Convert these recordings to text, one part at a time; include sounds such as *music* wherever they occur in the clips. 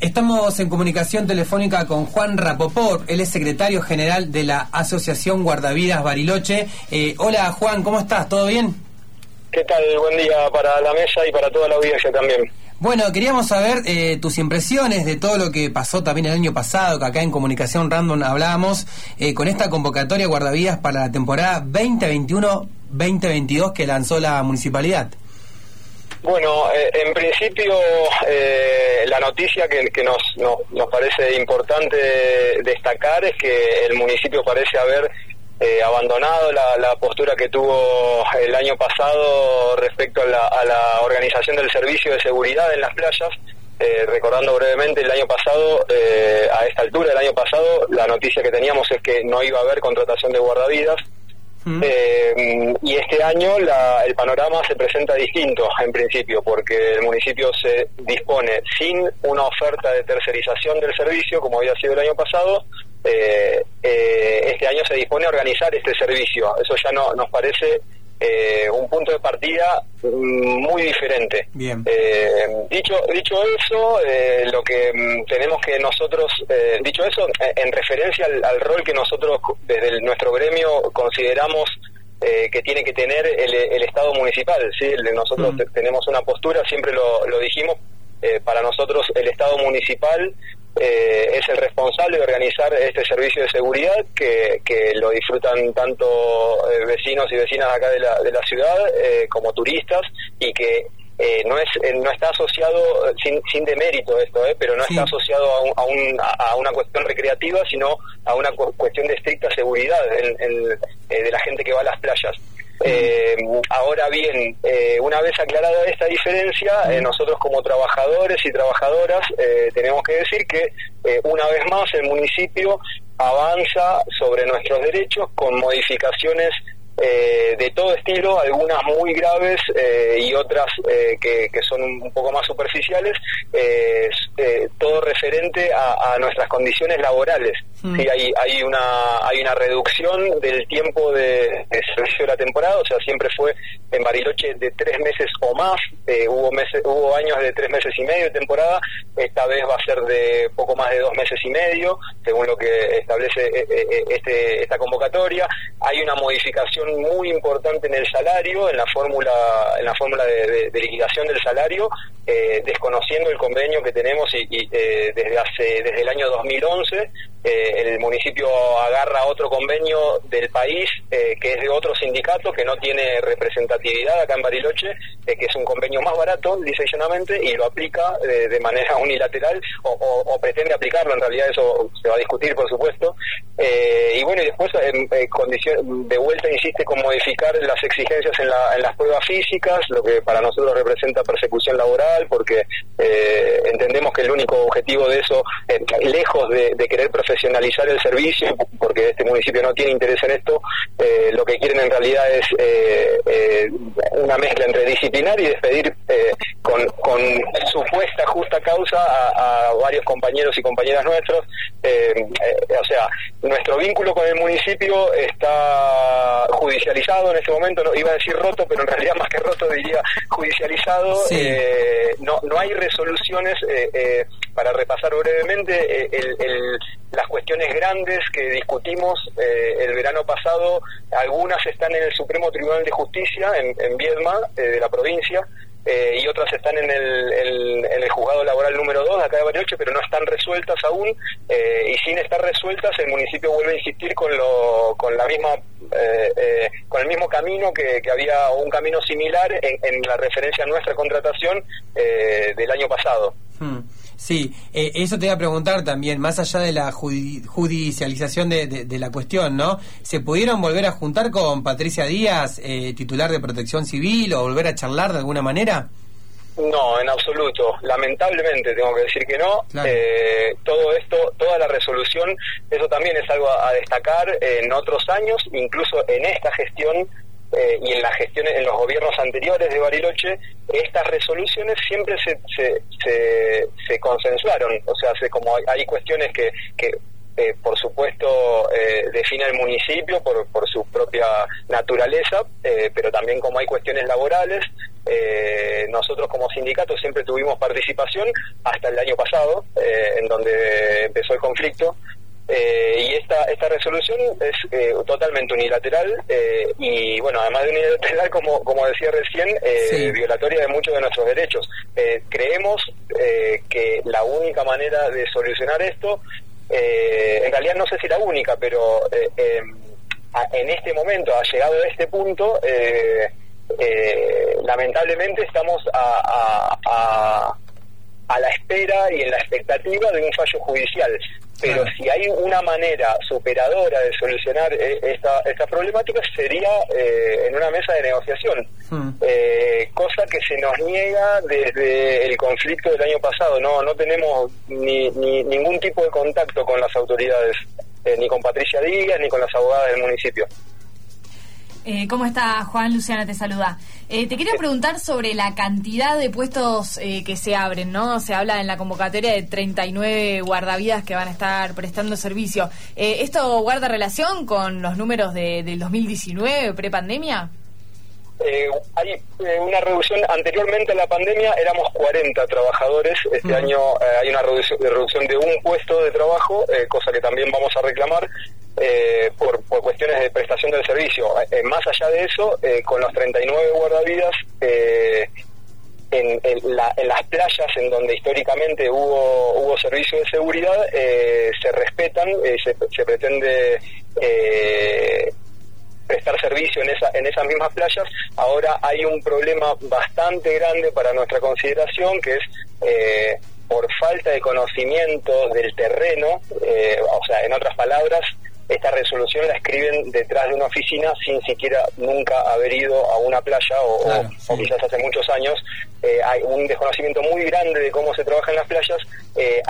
Estamos en comunicación telefónica con Juan Rapoport, él es secretario general de la Asociación Guardavidas Bariloche. Eh, hola Juan, ¿cómo estás? ¿Todo bien? ¿Qué tal? Buen día para la mesa y para toda la audiencia también. Bueno, queríamos saber eh, tus impresiones de todo lo que pasó también el año pasado, que acá en Comunicación Random hablábamos, eh, con esta convocatoria guardavidas para la temporada 2021-2022 que lanzó la municipalidad. Bueno, eh, en principio la noticia que, nos, nos parece importante destacar es que el municipio parece haber eh, abandonado la, postura que tuvo el año pasado respecto a la, organización del servicio de seguridad en las playas. Eh, recordando brevemente, el año pasado, eh, a esta altura del año pasado, la noticia que teníamos es que no iba a haber contratación de guardavidas. Mm. y este año el panorama se presenta distinto en principio, porque el municipio se dispone sin una oferta de tercerización del servicio, como había sido el año pasado, eh, eh, este año se dispone a organizar este servicio. Eso ya no nos parece eh, un punto de partida mm, muy diferente. Bien. dicho dicho eso, lo que mm, tenemos que nosotros, dicho eso, en referencia al, rol que nosotros desde nuestro gremio consideramos que tiene que tener el, Estado municipal. ¿sí? nosotros mm. tenemos una postura, siempre lo, lo dijimos, para nosotros el Estado municipal eh, es el responsable de organizar este servicio de seguridad que, que lo disfrutan tanto eh, vecinos y vecinas acá de la, de la ciudad eh, como turistas y que no es no está asociado sin, sin demérito esto pero no está asociado a, un, a, una cuestión recreativa sino a una cuestión de estricta seguridad de la gente que va a las playas eh, ahora bien, eh, una vez aclarada esta diferencia, eh, nosotros como trabajadores y trabajadoras eh, tenemos que decir que una vez más el municipio avanza sobre nuestros derechos con modificaciones eh, de todo estilo, algunas muy graves eh, y otras eh, que, son un poco más superficiales, todo referente a, nuestras condiciones laborales. Mm. hay, hay, una, hay una reducción del tiempo de, servicio de la temporada, o sea, siempre fue en Bariloche de tres meses o más, hubo, meses, hubo años de tres meses y medio de temporada, esta vez va a ser de poco más de dos meses y medio, según lo que establece este, esta convocatoria. Hay una modificación muy importante en el salario, en la fórmula, en la fórmula de, liquidación del salario, eh, desconociendo el convenio que tenemos y, eh, desde hace desde el año 2011 eh, el municipio agarra otro convenio del país que es de otro sindicato que no tiene representatividad acá en Bariloche, que es un convenio más barato, dice llanamente, y lo aplica de manera *laughs* unilateral o, pretende aplicarlo, en realidad eso se va a discutir por supuesto. y bueno, y después en, condición, de vuelta insiste con modificar las exigencias en, las pruebas físicas, lo que para nosotros representa persecución laboral, porque eh, entendemos que el único objetivo de eso, eh, lejos de, querer profesionalizar el servicio, porque este municipio no tiene interés en esto, eh, lo que quieren en realidad es una mezcla entre disciplinar y despedir con, supuesta justa causa a, varios compañeros y compañeras nuestros. o sea, nuestro vínculo con el municipio está judicializado en este momento, no iba a decir roto, pero en realidad más que roto diría judicializado. Eh, no, no hay resoluciones, eh, eh, para repasar brevemente, las cuestiones grandes que discutimos el verano pasado, algunas están en el Supremo Tribunal de Justicia, en, en Viedma, de la provincia, eh, y otras están en el, en el juzgado laboral número 2 de acá de Bariloche, pero no están resueltas aún, eh, y sin estar resueltas el municipio vuelve a insistir con, lo, con la misma eh, con el mismo camino que, que había un camino similar en, en la referencia a nuestra contratación del año pasado. Hmm. Sí, eh, eso te iba a preguntar también, más allá de la judicialización de, la cuestión, ¿no? ¿Se pudieron volver a juntar con Patricia Díaz, eh, titular de Protección Civil, o volver a charlar de alguna manera? No, en absoluto. Lamentablemente tengo que decir que no. Eh, todo esto, toda la resolución, eso también es algo a destacar en otros años, incluso en esta gestión eh, y en las gestiones, en los gobiernos anteriores de Bariloche, estas resoluciones siempre se, se, se, consensuaron. O sea, se, como hay, cuestiones que, que eh, por supuesto, eh, define el municipio por, por su propia naturaleza, eh, pero también como hay cuestiones laborales, nosotros como sindicato siempre tuvimos participación hasta el año pasado, en donde empezó el conflicto. Y esta esta resolución es totalmente unilateral y bueno además de unilateral *laughs* como como decía recién violatoria de muchos de nuestros derechos. Creemos que la única manera de solucionar esto eh, en realidad no sé si la única, pero eh, em, en este momento, ha llegado a este punto, eh, lamentablemente estamos a, a, la espera y en la expectativa de un fallo judicial. Pero si hay una manera superadora de solucionar esta, esta problemática sería en una mesa de negociación, hmm. cosa que se nos niega desde el conflicto del año pasado. No, no tenemos ni, ni ningún tipo de contacto con las autoridades, eh, ni con Patricia Díaz, ni con las abogadas del municipio. Eh, ¿Cómo está Juan? Luciana te saluda. Eh, te quería preguntar sobre la cantidad de puestos que se abren, ¿no? Se habla en la convocatoria de 39 guardavidas que van a estar prestando servicio. ¿Esto guarda relación con los números de, del 2019, prepandemia? Eh, hay eh, una reducción, anteriormente a la pandemia éramos 40 trabajadores, este año eh, hay una reducción, de un puesto de trabajo, eh, cosa que también vamos a reclamar por, por, cuestiones de prestación del servicio. más allá de eso, con los 39 guardavidas, en, en, las playas en donde históricamente hubo, hubo servicio de seguridad, se respetan, se, se pretende prestar servicio en, esa, en esas mismas playas, ahora hay un problema bastante grande para nuestra consideración, que es eh, por falta de conocimiento del terreno, eh, o sea, en otras palabras, esta resolución la escriben detrás de una oficina sin siquiera nunca haber ido a una playa o, quizás hace muchos años. Eh, hay un desconocimiento muy grande de cómo se trabaja en las playas.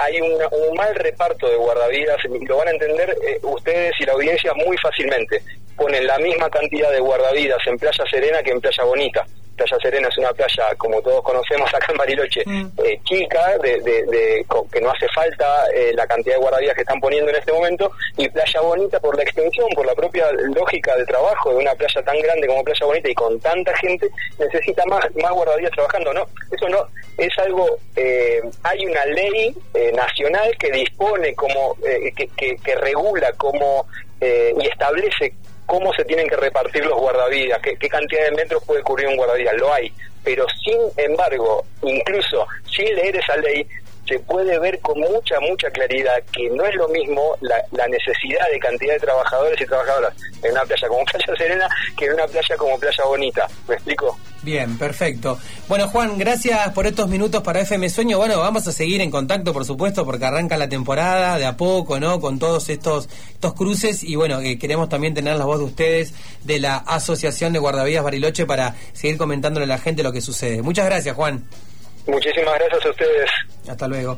hay un mal reparto de guardavidas lo van a entender ustedes y la audiencia muy fácilmente ponen la misma cantidad de guardavidas en Playa Serena que en Playa Bonita. Playa Serena es una playa, como todos conocemos acá en Bariloche, mm. eh, chica, de, de, que no hace falta eh, la cantidad de guardavidas que están poniendo en este momento, y Playa Bonita por la extensión, por la propia lógica de trabajo de una playa tan grande como Playa Bonita y con tanta gente, necesita más, más guardavidas trabajando. No, eso no, es algo, eh, hay una ley nacional que dispone como, que, que, que, regula como y establece cómo se tienen que repartir los guardavidas, qué, cantidad de metros puede cubrir un guardavidas, lo hay, pero sin embargo, incluso sin leer esa ley, se puede ver con mucha, mucha claridad que no es lo mismo la, necesidad de cantidad de trabajadores y trabajadoras en una playa como *laughs* Playa Serena que en una playa como Playa Bonita. ¿Me explico? Bien, perfecto. Bueno, Juan, gracias por estos minutos para FM Sueño. Bueno, vamos a seguir en contacto, por supuesto, porque arranca la temporada de a poco, ¿no? Con todos estos, estos cruces y bueno, eh, queremos también tener la voz de ustedes de la Asociación de Guardavidas Bariloche para seguir comentándole a la gente lo que sucede. Muchas gracias, Juan. Muchísimas gracias a ustedes. Hasta luego.